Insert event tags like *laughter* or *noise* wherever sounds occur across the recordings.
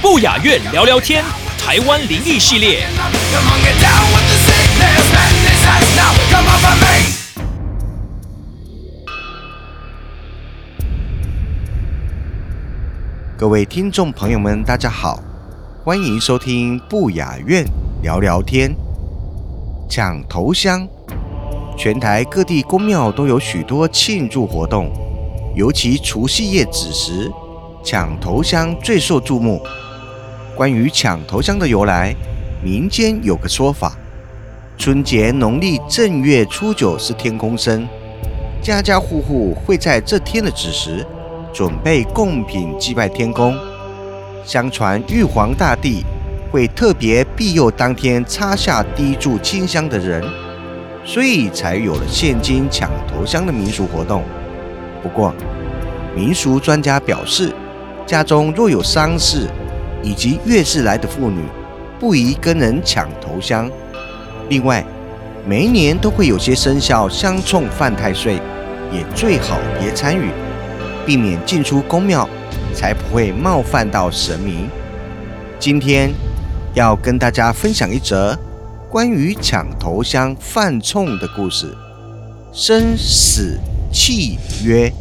不雅院聊聊天，台湾灵异系列。各位听众朋友们，大家好，欢迎收听不雅院聊聊天。抢头香，全台各地公庙都有许多庆祝活动，尤其除夕夜子时，抢头香最受注目。关于抢头香的由来，民间有个说法：春节农历正月初九是天公生，家家户户会在这天的子时准备贡品祭拜天公。相传玉皇大帝会特别庇佑当天插下第一炷清香的人，所以才有了现今抢头香的民俗活动。不过，民俗专家表示，家中若有丧事，以及月事来的妇女，不宜跟人抢头香。另外，每一年都会有些生肖相冲犯太岁，也最好别参与，避免进出宫庙，才不会冒犯到神明。今天要跟大家分享一则关于抢头香犯冲的故事——生死契约。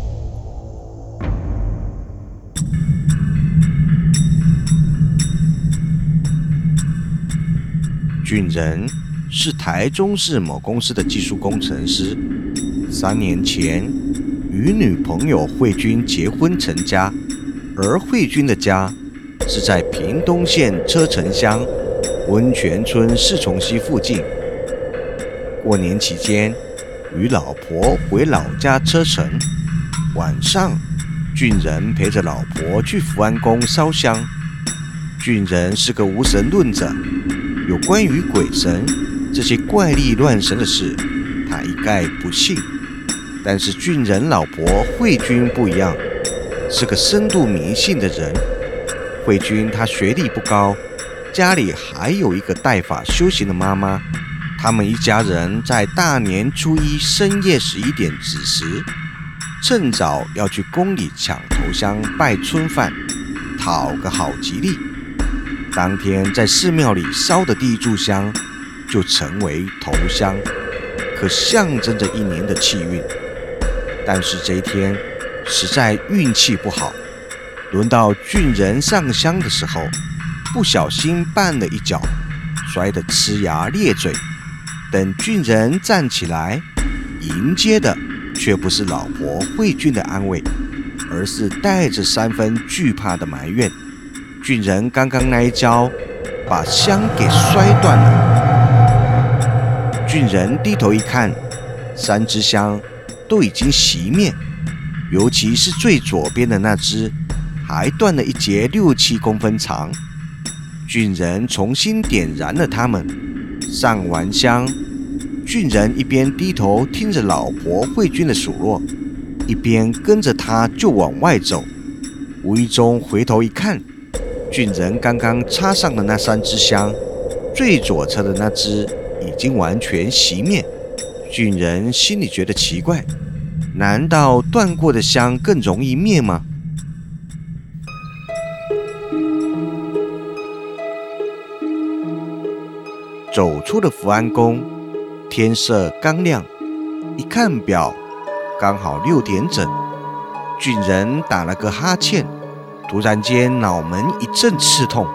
俊仁是台中市某公司的技术工程师。三年前，与女朋友慧君结婚成家，而慧君的家是在屏东县车城乡温泉村四重溪附近。过年期间，与老婆回老家车城，晚上，俊仁陪着老婆去福安宫烧香。俊仁是个无神论者。有关于鬼神这些怪力乱神的事，他一概不信。但是俊仁老婆慧君不一样，是个深度迷信的人。慧君她学历不高，家里还有一个代法修行的妈妈。他们一家人在大年初一深夜十一点子时，趁早要去宫里抢头香拜春饭，讨个好吉利。当天在寺庙里烧的第一炷香，就成为头香，可象征着一年的气运。但是这一天实在运气不好，轮到俊人上香的时候，不小心绊了一脚，摔得呲牙咧嘴。等俊人站起来，迎接的却不是老婆慧君的安慰，而是带着三分惧怕的埋怨。俊人刚刚那一跤，把香给摔断了。俊人低头一看，三支香都已经熄灭，尤其是最左边的那支，还断了一截六七公分长。俊人重新点燃了它们，上完香，俊人一边低头听着老婆慧君的数落，一边跟着他就往外走。无意中回头一看。俊人刚刚插上的那三支香，最左侧的那支已经完全熄灭。俊人心里觉得奇怪，难道断过的香更容易灭吗？走出了福安宫，天色刚亮，一看表，刚好六点整。俊人打了个哈欠。突然间，脑门一阵刺痛，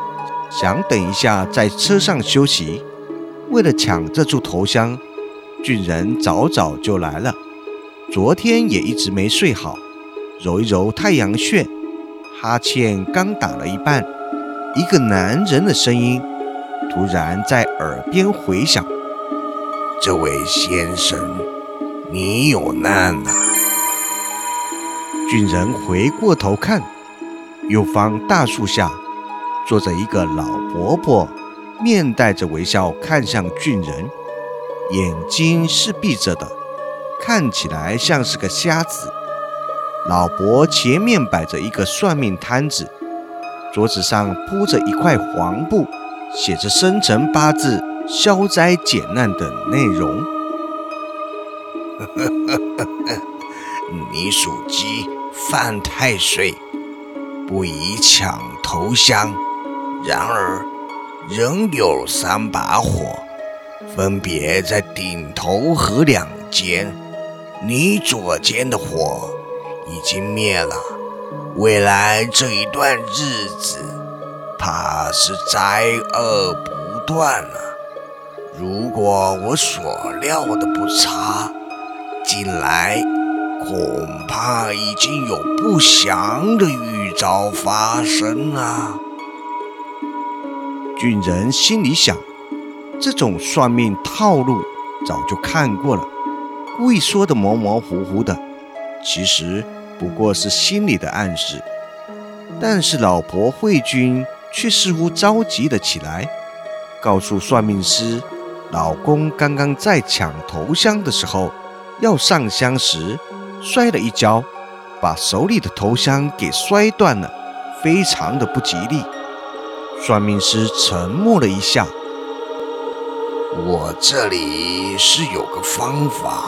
想等一下在车上休息。为了抢这柱头香，俊人早早就来了。昨天也一直没睡好，揉一揉太阳穴，哈欠刚打了一半，一个男人的声音突然在耳边回响：“这位先生，你有难了。俊人回过头看，右方大树下坐着一个老伯伯，面带着微笑看向俊人，眼睛是闭着的，看起来像是个瞎子。老伯前面摆着一个算命摊子，桌子上铺着一块黄布，写着生辰八字、消灾解难等内容。*laughs* 你属鸡，犯太岁，不宜抢头香。然而，仍有三把火，分别在顶头和两肩。你左肩的火。已经灭了，未来这一段日子，怕是灾厄不断了。如果我所料的不差，近来恐怕已经有不祥的预兆发生了。俊人心里想，这种算命套路早就看过了，故意说的模模糊糊的，其实。不过是心里的暗示，但是老婆慧君却似乎着急了起来，告诉算命师，老公刚刚在抢头香的时候，要上香时摔了一跤，把手里的头香给摔断了，非常的不吉利。算命师沉默了一下，我这里是有个方法。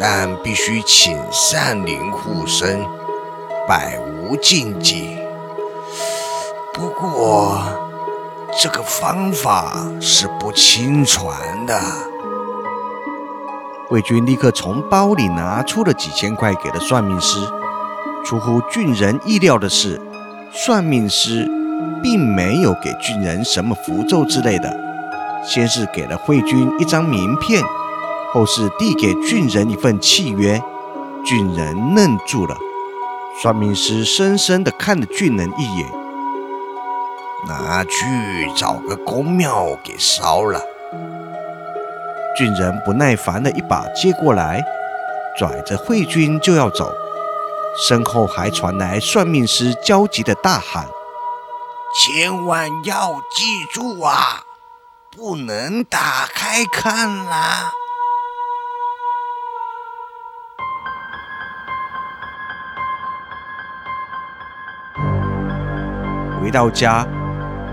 但必须请善灵护身，百无禁忌。不过，这个方法是不亲传的。魏军立刻从包里拿出了几千块给了算命师。出乎俊人意料的是，算命师并没有给俊人什么符咒之类的，先是给了慧君一张名片。后是递给俊人一份契约，俊人愣住了。算命师深深地看了俊人一眼，拿去找个公庙给烧了。俊人不耐烦的一把接过来，拽着慧君就要走，身后还传来算命师焦急的大喊：“千万要记住啊，不能打开看啦！”回到家，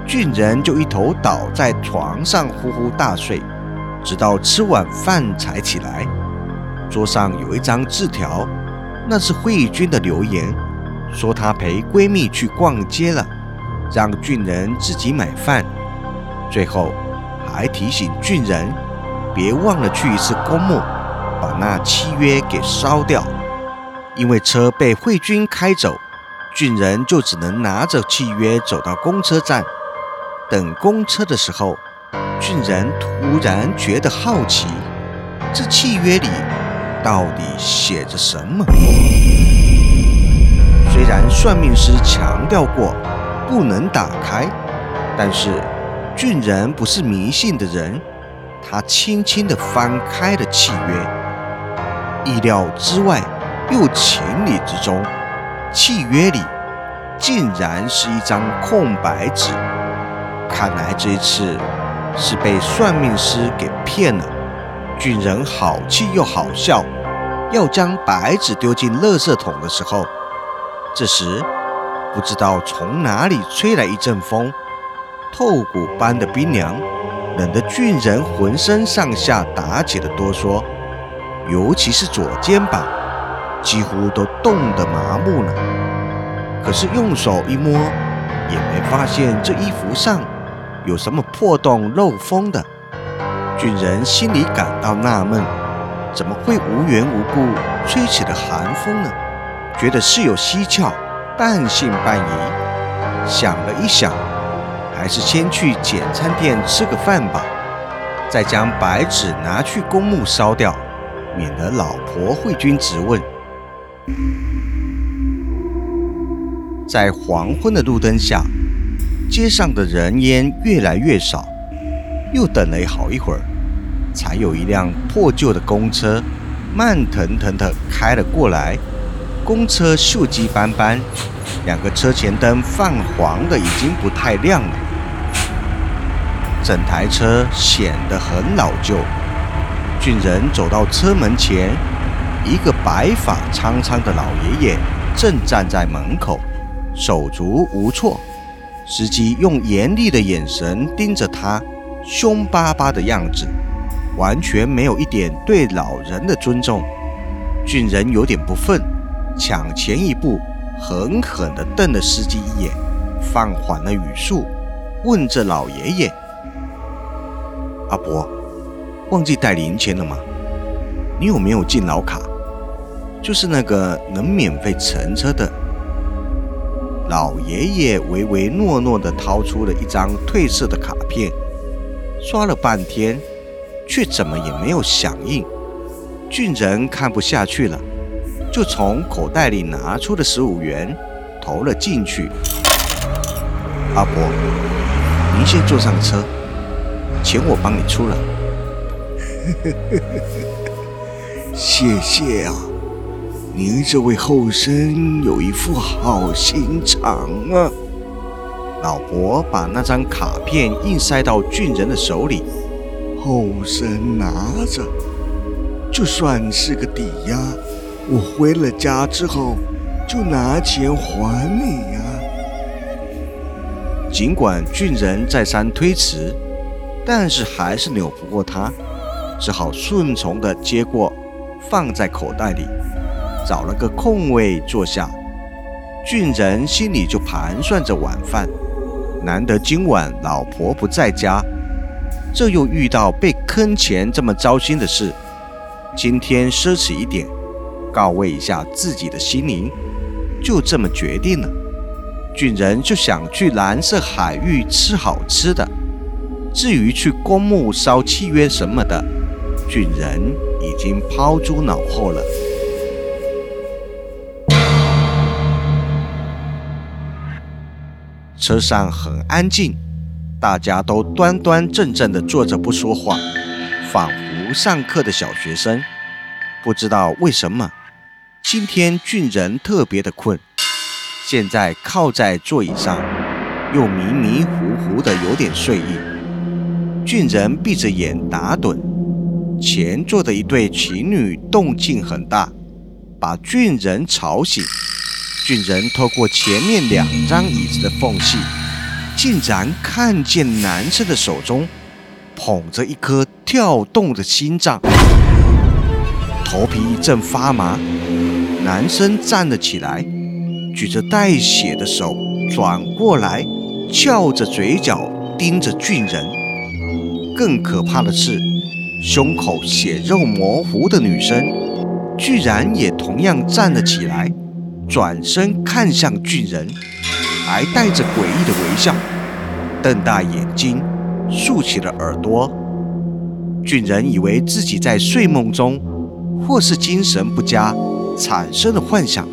俊人就一头倒在床上呼呼大睡，直到吃晚饭才起来。桌上有一张字条，那是慧君的留言，说她陪闺蜜去逛街了，让俊人自己买饭。最后还提醒俊人，别忘了去一次公墓，把那契约给烧掉，因为车被慧君开走。俊人就只能拿着契约走到公车站，等公车的时候，俊人突然觉得好奇，这契约里到底写着什么？虽然算命师强调过不能打开，但是俊人不是迷信的人，他轻轻地翻开了契约，意料之外又情理之中。契约里竟然是一张空白纸，看来这一次是被算命师给骗了。俊人好气又好笑，要将白纸丢进垃圾桶的时候，这时不知道从哪里吹来一阵风，透骨般的冰凉，冷得俊人浑身上下打起了哆嗦，尤其是左肩膀。几乎都冻得麻木了，可是用手一摸，也没发现这衣服上有什么破洞漏风的。俊人心里感到纳闷，怎么会无缘无故吹起了寒风呢？觉得事有蹊跷，半信半疑。想了一想，还是先去简餐店吃个饭吧，再将白纸拿去公墓烧掉，免得老婆慧君质问。在黄昏的路灯下，街上的人烟越来越少。又等了好一会儿，才有一辆破旧的公车慢腾腾地开了过来。公车锈迹斑斑，两个车前灯泛黄的已经不太亮了，整台车显得很老旧。俊人走到车门前，一个白发苍苍的老爷爷正站在门口，手足无措。司机用严厉的眼神盯着他，凶巴巴的样子，完全没有一点对老人的尊重。俊人有点不忿。抢前一步，狠狠地瞪了司机一眼，放缓了语速，问着老爷爷：“阿伯，忘记带零钱了吗？你有没有敬老卡？就是那个能免费乘车的。”老爷爷唯唯诺诺地掏出了一张褪色的卡片，刷了半天，却怎么也没有响应。俊人看不下去了。就从口袋里拿出了十五元，投了进去。阿伯，您先坐上车，钱我帮你出了。*laughs* 谢谢啊，您这位后生有一副好心肠啊。老伯把那张卡片硬塞到俊人的手里，后生拿着，就算是个抵押。我回了家之后，就拿钱还你呀。尽管俊人再三推辞，但是还是扭不过他，只好顺从地接过，放在口袋里，找了个空位坐下。俊人心里就盘算着晚饭，难得今晚老婆不在家，这又遇到被坑钱这么糟心的事，今天奢侈一点。告慰一下自己的心灵，就这么决定了。俊人就想去蓝色海域吃好吃的，至于去公墓烧契约什么的，俊人已经抛诸脑后了。车上很安静，大家都端端正正地坐着不说话，仿佛上课的小学生。不知道为什么。今天俊人特别的困，现在靠在座椅上，又迷迷糊糊的有点睡意。俊人闭着眼打盹，前座的一对情侣动静很大，把俊人吵醒。俊人透过前面两张椅子的缝隙，竟然看见男生的手中捧着一颗跳动的心脏，头皮一阵发麻。男生站了起来，举着带血的手转过来，翘着嘴角盯着俊人。更可怕的是，胸口血肉模糊的女生居然也同样站了起来，转身看向俊人，还带着诡异的微笑，瞪大眼睛，竖起了耳朵。俊人以为自己在睡梦中，或是精神不佳。产生了幻想，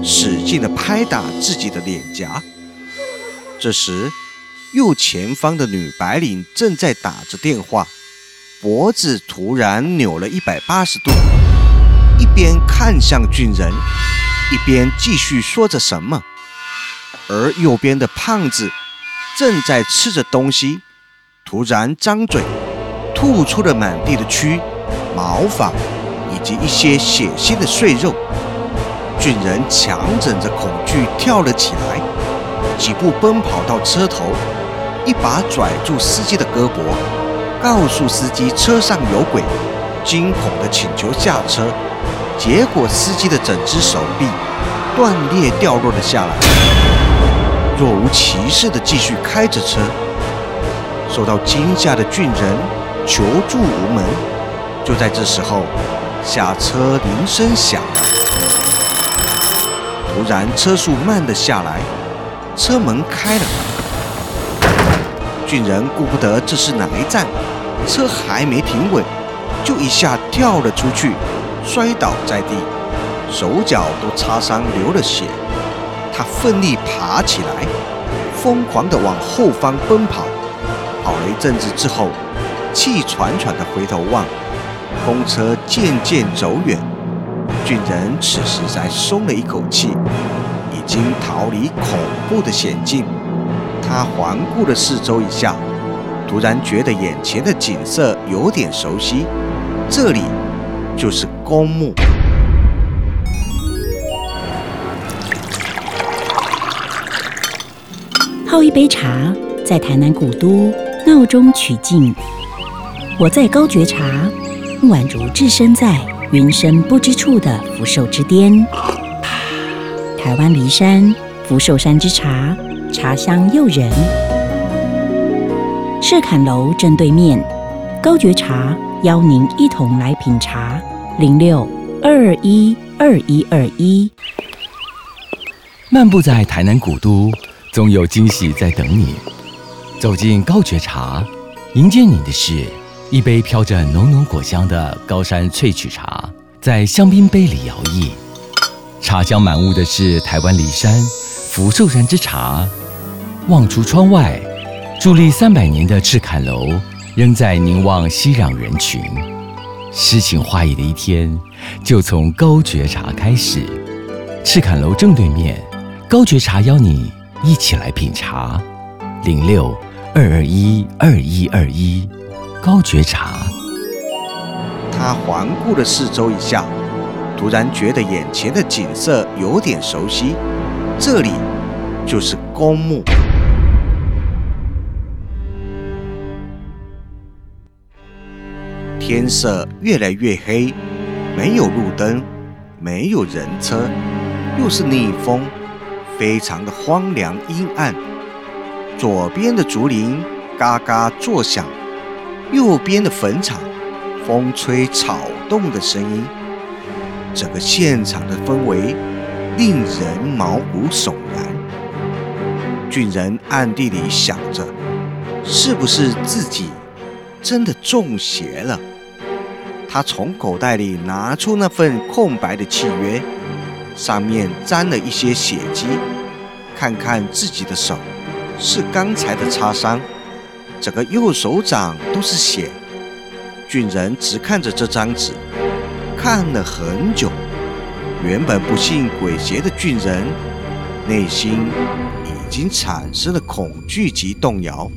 使劲地拍打自己的脸颊。这时，右前方的女白领正在打着电话，脖子突然扭了一百八十度，一边看向俊人，一边继续说着什么。而右边的胖子正在吃着东西，突然张嘴，吐出了满地的蛆、毛发。以及一些血腥的碎肉，俊人强忍着恐惧跳了起来，几步奔跑到车头，一把拽住司机的胳膊，告诉司机车上有鬼，惊恐地请求下车。结果司机的整只手臂断裂掉落了下来，若无其事地继续开着车。受到惊吓的俊人求助无门。就在这时候。下车铃声响了，突然车速慢了下来，车门开了。俊人顾不得这是哪一站，车还没停稳，就一下跳了出去，摔倒在地，手脚都擦伤流了血。他奋力爬起来，疯狂地往后方奔跑，跑了一阵子之后，气喘喘地回头望，公车渐渐走远。俊人此时才松了一口气，已经逃离恐怖的险境。他环顾了四周一下，突然觉得眼前的景色有点熟悉，这里就是公墓。泡一杯茶，在台南古都闹中取静。我在高觉茶，宛如置身在云深不知处的福寿之巅。台湾梨山福寿山之茶。茶香诱人，赤坎楼正对面，高觉茶邀您一同来品茶。零六二二一二一二一。漫步在台南古都，总有惊喜在等你。走进高觉茶，迎接你的是一杯飘着浓浓果香的高山萃取茶，在香槟杯里摇曳。茶香满屋的是台湾梨山福寿山之茶。望出窗外，伫立三百年的赤坎楼仍在凝望熙攘人群。诗情画意的一天，就从高觉茶开始。赤坎楼正对面，高觉茶邀你一起来品茶。零六二二一二一二一，高觉茶。他环顾了四周一下，突然觉得眼前的景色有点熟悉。这里就是公墓。天色越来越黑，没有路灯，没有人车，又是逆风，非常的荒凉阴暗。左边的竹林嘎嘎作响，右边的坟场风吹草动的声音，整个现场的氛围令人毛骨悚然。俊人暗地里想着，是不是自己真的中邪了？他从口袋里拿出那份空白的契约，上面沾了一些血迹。看看自己的手，是刚才的擦伤，整个右手掌都是血。俊人只看着这张纸，看了很久。原本不信鬼邪的俊人，内心已经产生了恐惧及动摇。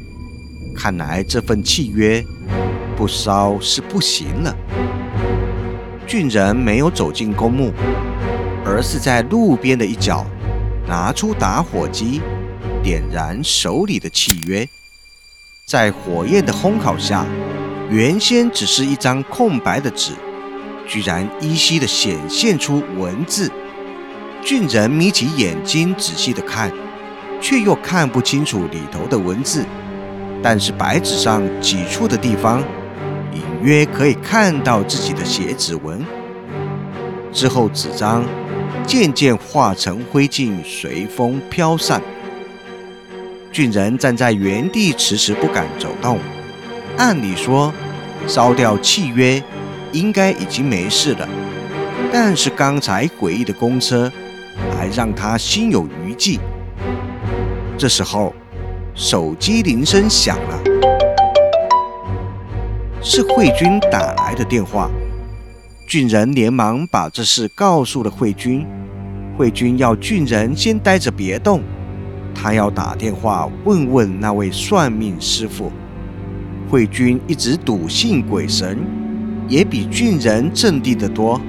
看来这份契约不烧是不行了。俊人没有走进公墓，而是在路边的一角拿出打火机，点燃手里的契约。在火焰的烘烤下，原先只是一张空白的纸，居然依稀的显现出文字。俊人眯起眼睛仔细的看，却又看不清楚里头的文字，但是白纸上几处的地方。隐约可以看到自己的血指纹。之后，纸张渐渐化成灰烬，随风飘散。俊人站在原地，迟迟不敢走动。按理说，烧掉契约应该已经没事了，但是刚才诡异的公车还让他心有余悸。这时候，手机铃声响了。是慧君打来的电话，俊人连忙把这事告诉了慧君。慧君要俊人先待着别动，他要打电话问问那位算命师傅。慧君一直笃信鬼神，也比俊人镇定得多。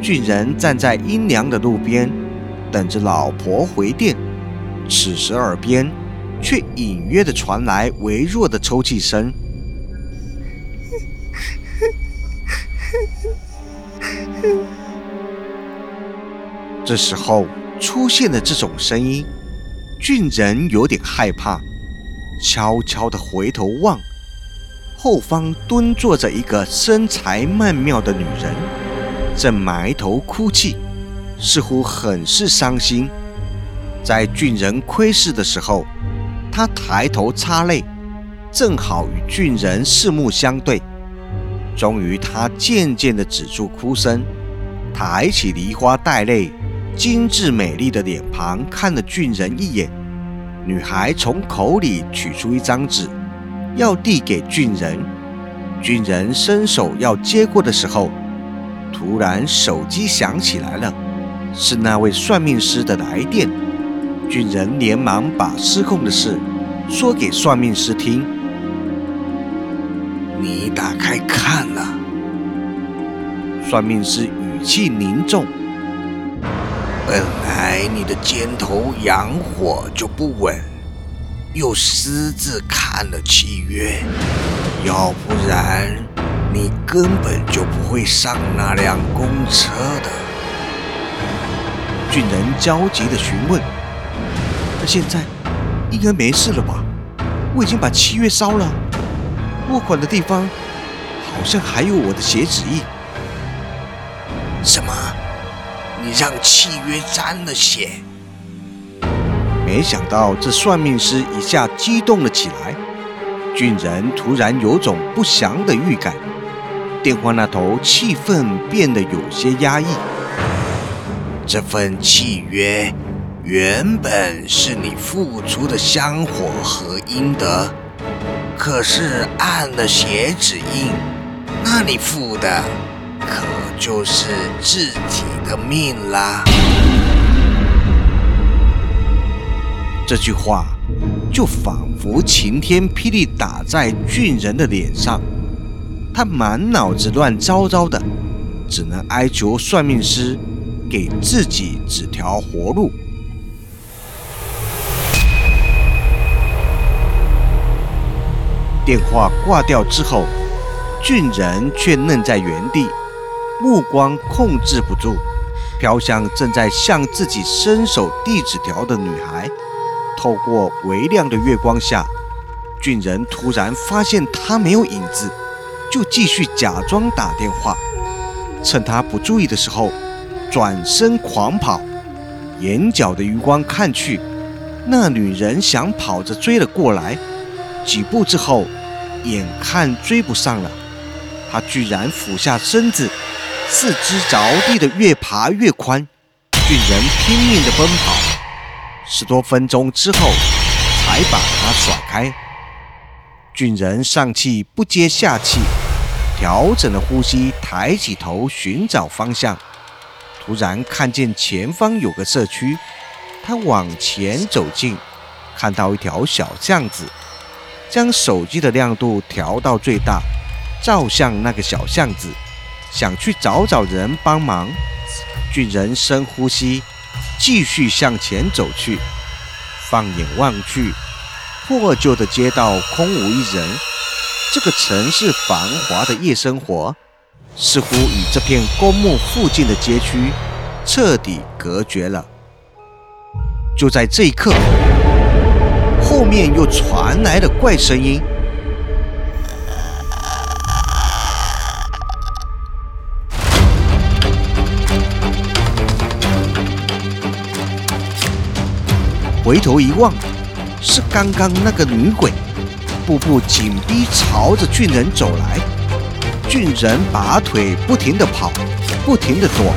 俊人站在阴凉的路边，等着老婆回电。此时耳边却隐约的传来微弱的抽泣声。*laughs* 这时候出现的这种声音，俊人有点害怕，悄悄地回头望，后方蹲坐着一个身材曼妙的女人，正埋头哭泣，似乎很是伤心。在俊人窥视的时候，她抬头擦泪，正好与俊人四目相对。终于，她渐渐地止住哭声，抬起梨花带泪。精致美丽的脸庞看了俊人一眼，女孩从口里取出一张纸，要递给俊人。俊人伸手要接过的时候，突然手机响起来了，是那位算命师的来电。俊人连忙把失控的事说给算命师听。你打开看了？算命师语气凝重。本来你的肩头阳火就不稳，又私自看了契约，要不然你根本就不会上那辆公车的。俊仁焦急地询问：“那现在应该没事了吧？我已经把契约烧了，落款的地方好像还有我的血指印。”什么？你让契约沾了血？没想到这算命师一下激动了起来。俊人突然有种不祥的预感，电话那头气氛变得有些压抑。这份契约原本是你付出的香火和阴德，可是按了血指印，那你付的可就是自己的命啦。这句话就仿佛晴天霹雳打在俊人的脸上，他满脑子乱糟糟的，只能哀求算命师给自己指条活路。电话挂掉之后，俊人却愣在原地，目光控制不住，飘向正在向自己伸手递纸条的女孩。透过微亮的月光下，俊人突然发现她没有影子，就继续假装打电话。趁他不注意的时候，转身狂跑。眼角的余光看去，那女人想跑着追了过来。几步之后，眼看追不上了，他居然俯下身子，四肢着地的越爬越宽。俊人拼命的奔跑。十多分钟之后，才把他甩开。俊人上气不接下气，调整了呼吸，抬起头寻找方向。突然看见前方有个社区，他往前走近，看到一条小巷子，将手机的亮度调到最大，照向那个小巷子，想去找找人帮忙。俊人深呼吸。继续向前走去，放眼望去，破旧的街道空无一人。这个城市繁华的夜生活，似乎与这片公墓附近的街区彻底隔绝了。就在这一刻，后面又传来了怪声音。回头一望，是刚刚那个女鬼，步步紧逼，朝着俊人走来。俊人拔腿不停地跑，不停地躲，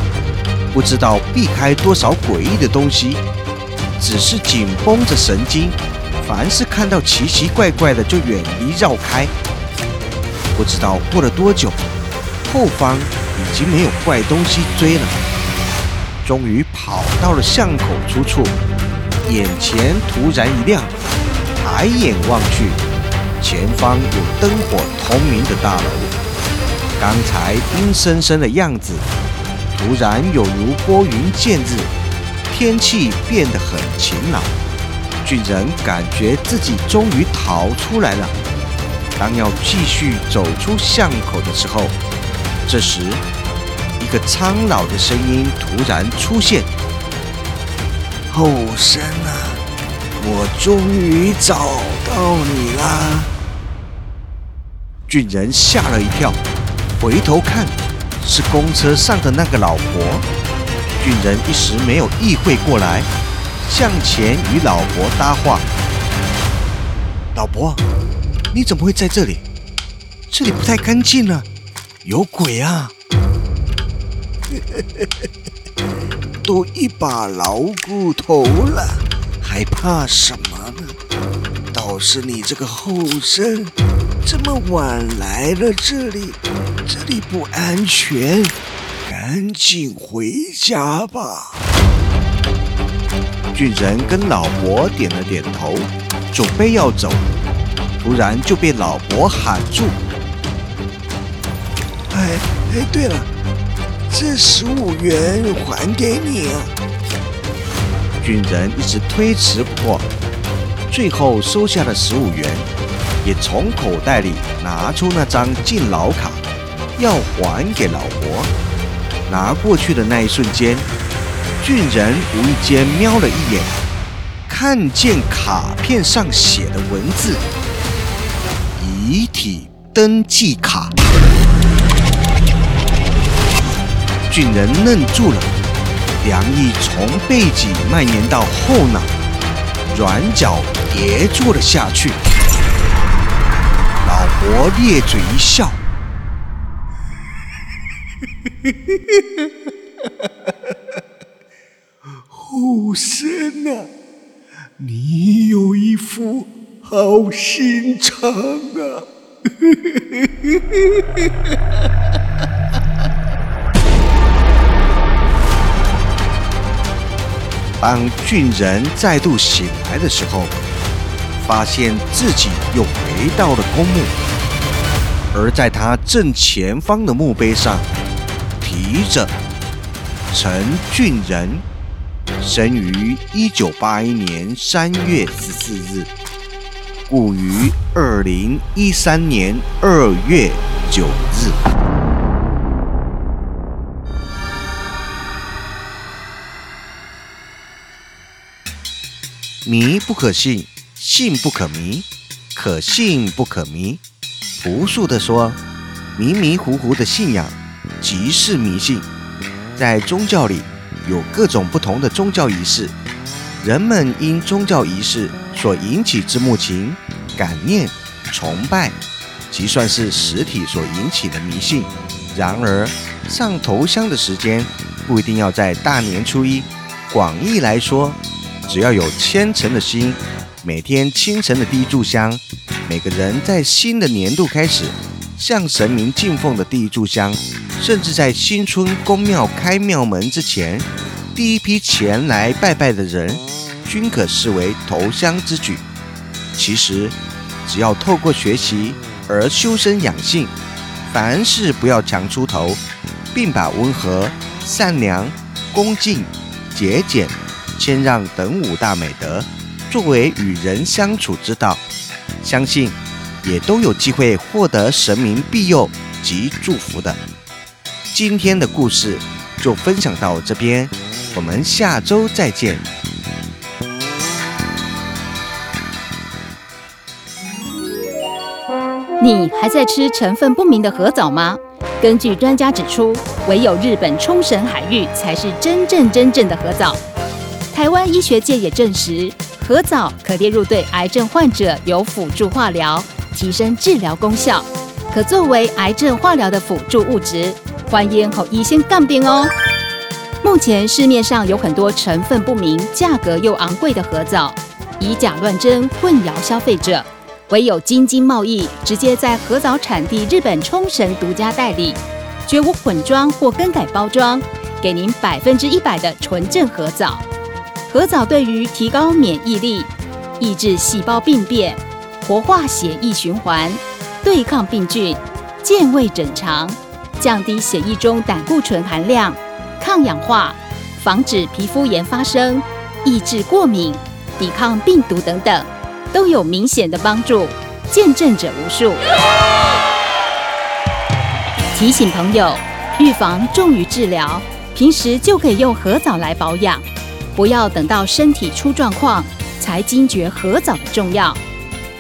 不知道避开多少诡异的东西，只是紧绷着神经，凡是看到奇奇怪怪的就远离绕开。不知道过了多久，后方已经没有怪东西追了，终于跑到了巷口出处。眼前突然一亮，抬眼望去，前方有灯火通明的大楼。刚才阴森森的样子，突然有如拨云见日，天气变得很晴朗。俊人感觉自己终于逃出来了。当要继续走出巷口的时候，这时一个苍老的声音突然出现。后生啊，我终于找到你啦！俊人吓了一跳，回头看，是公车上的那个老婆。俊人一时没有意会过来，向前与老婆搭话：“老婆，你怎么会在这里？这里不太干净呢，有鬼啊！” *laughs* 都一把老骨头了，还怕什么呢？倒是你这个后生，这么晚来了这里，这里不安全，赶紧回家吧。俊仁跟老伯点了点头，准备要走，突然就被老伯喊住。哎哎，对了，这十五元还给你啊！俊仁一直推辞不过，最后收下了十五元，也从口袋里拿出那张敬老卡，要还给老伯。拿过去的那一瞬间。俊人无意间瞄了一眼，看见卡片上写的文字“遗体登记卡”。俊人愣住了，凉意从背脊蔓延到后脑，软脚跌坐了下去。老伯咧嘴一笑。后生啊，你有一副好心肠啊！*laughs* 当俊人再度醒来的时候，发现自己又回到了公墓，而在他正前方的墓碑上，提着陈俊仁。生于一九八一年三月十四日，故于二零一三年二月九日。迷不可信，信不可迷，可信不可迷。朴素的说，迷迷糊糊的信仰即是迷信。在宗教里。有各种不同的宗教仪式，人们因宗教仪式所引起之慕情、感念、崇拜，即算是实体所引起的迷信。然而，上头香的时间不一定要在大年初一。广义来说，只要有虔诚的心，每天清晨的第一炷香，每个人在新的年度开始向神明敬奉的第一炷香。甚至在新春公庙开庙门之前，第一批前来拜拜的人，均可视为投香之举。其实，只要透过学习而修身养性，凡事不要强出头，并把温和、善良、恭敬、节俭、谦让等五大美德作为与人相处之道，相信也都有机会获得神明庇佑及祝福的。今天的故事就分享到这边，我们下周再见。你还在吃成分不明的核藻吗？根据专家指出，唯有日本冲绳海域才是真正真正的核藻。台湾医学界也证实，核藻可列入对癌症患者有辅助化疗，提升治疗功效，可作为癌症化疗的辅助物质。欢迎和医生杠定哦。目前市面上有很多成分不明、价格又昂贵的合藻，以假乱真，混淆消费者。唯有京津贸易直接在合藻产地日本冲绳独家代理，绝无混装或更改包装，给您百分之一百的纯正合藻。合藻对于提高免疫力、抑制细胞病变、活化血液循环、对抗病菌、健胃整肠。降低血液中胆固醇含量，抗氧化，防止皮肤炎发生，抑制过敏，抵抗病毒等等，都有明显的帮助，见证者无数。提醒朋友，预防重于治疗，平时就可以用核藻来保养，不要等到身体出状况才惊觉核藻的重要。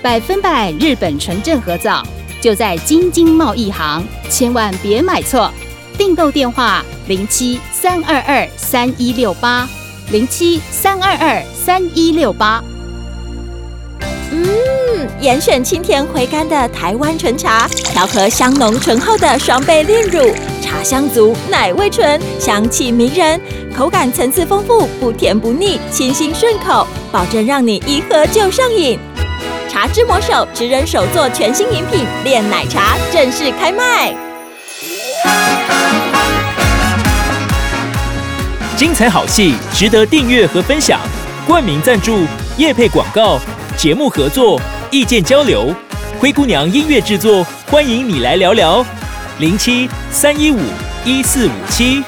百分百日本纯正合造。就在京津贸易行，千万别买错。订购电话：零七三二二三一六八，零七三二二三一六八。嗯，严选清甜回甘的台湾纯茶，调和香浓醇厚的双倍炼乳，茶香足，奶味醇，香气迷人，口感层次丰富，不甜不腻，清新顺口，保证让你一喝就上瘾。茶之魔手职人手作全新饮品炼奶茶正式开卖。精彩好戏值得订阅和分享，冠名赞助、夜配广告、节目合作、意见交流，灰姑娘音乐制作，欢迎你来聊聊。零七三一五一四五七。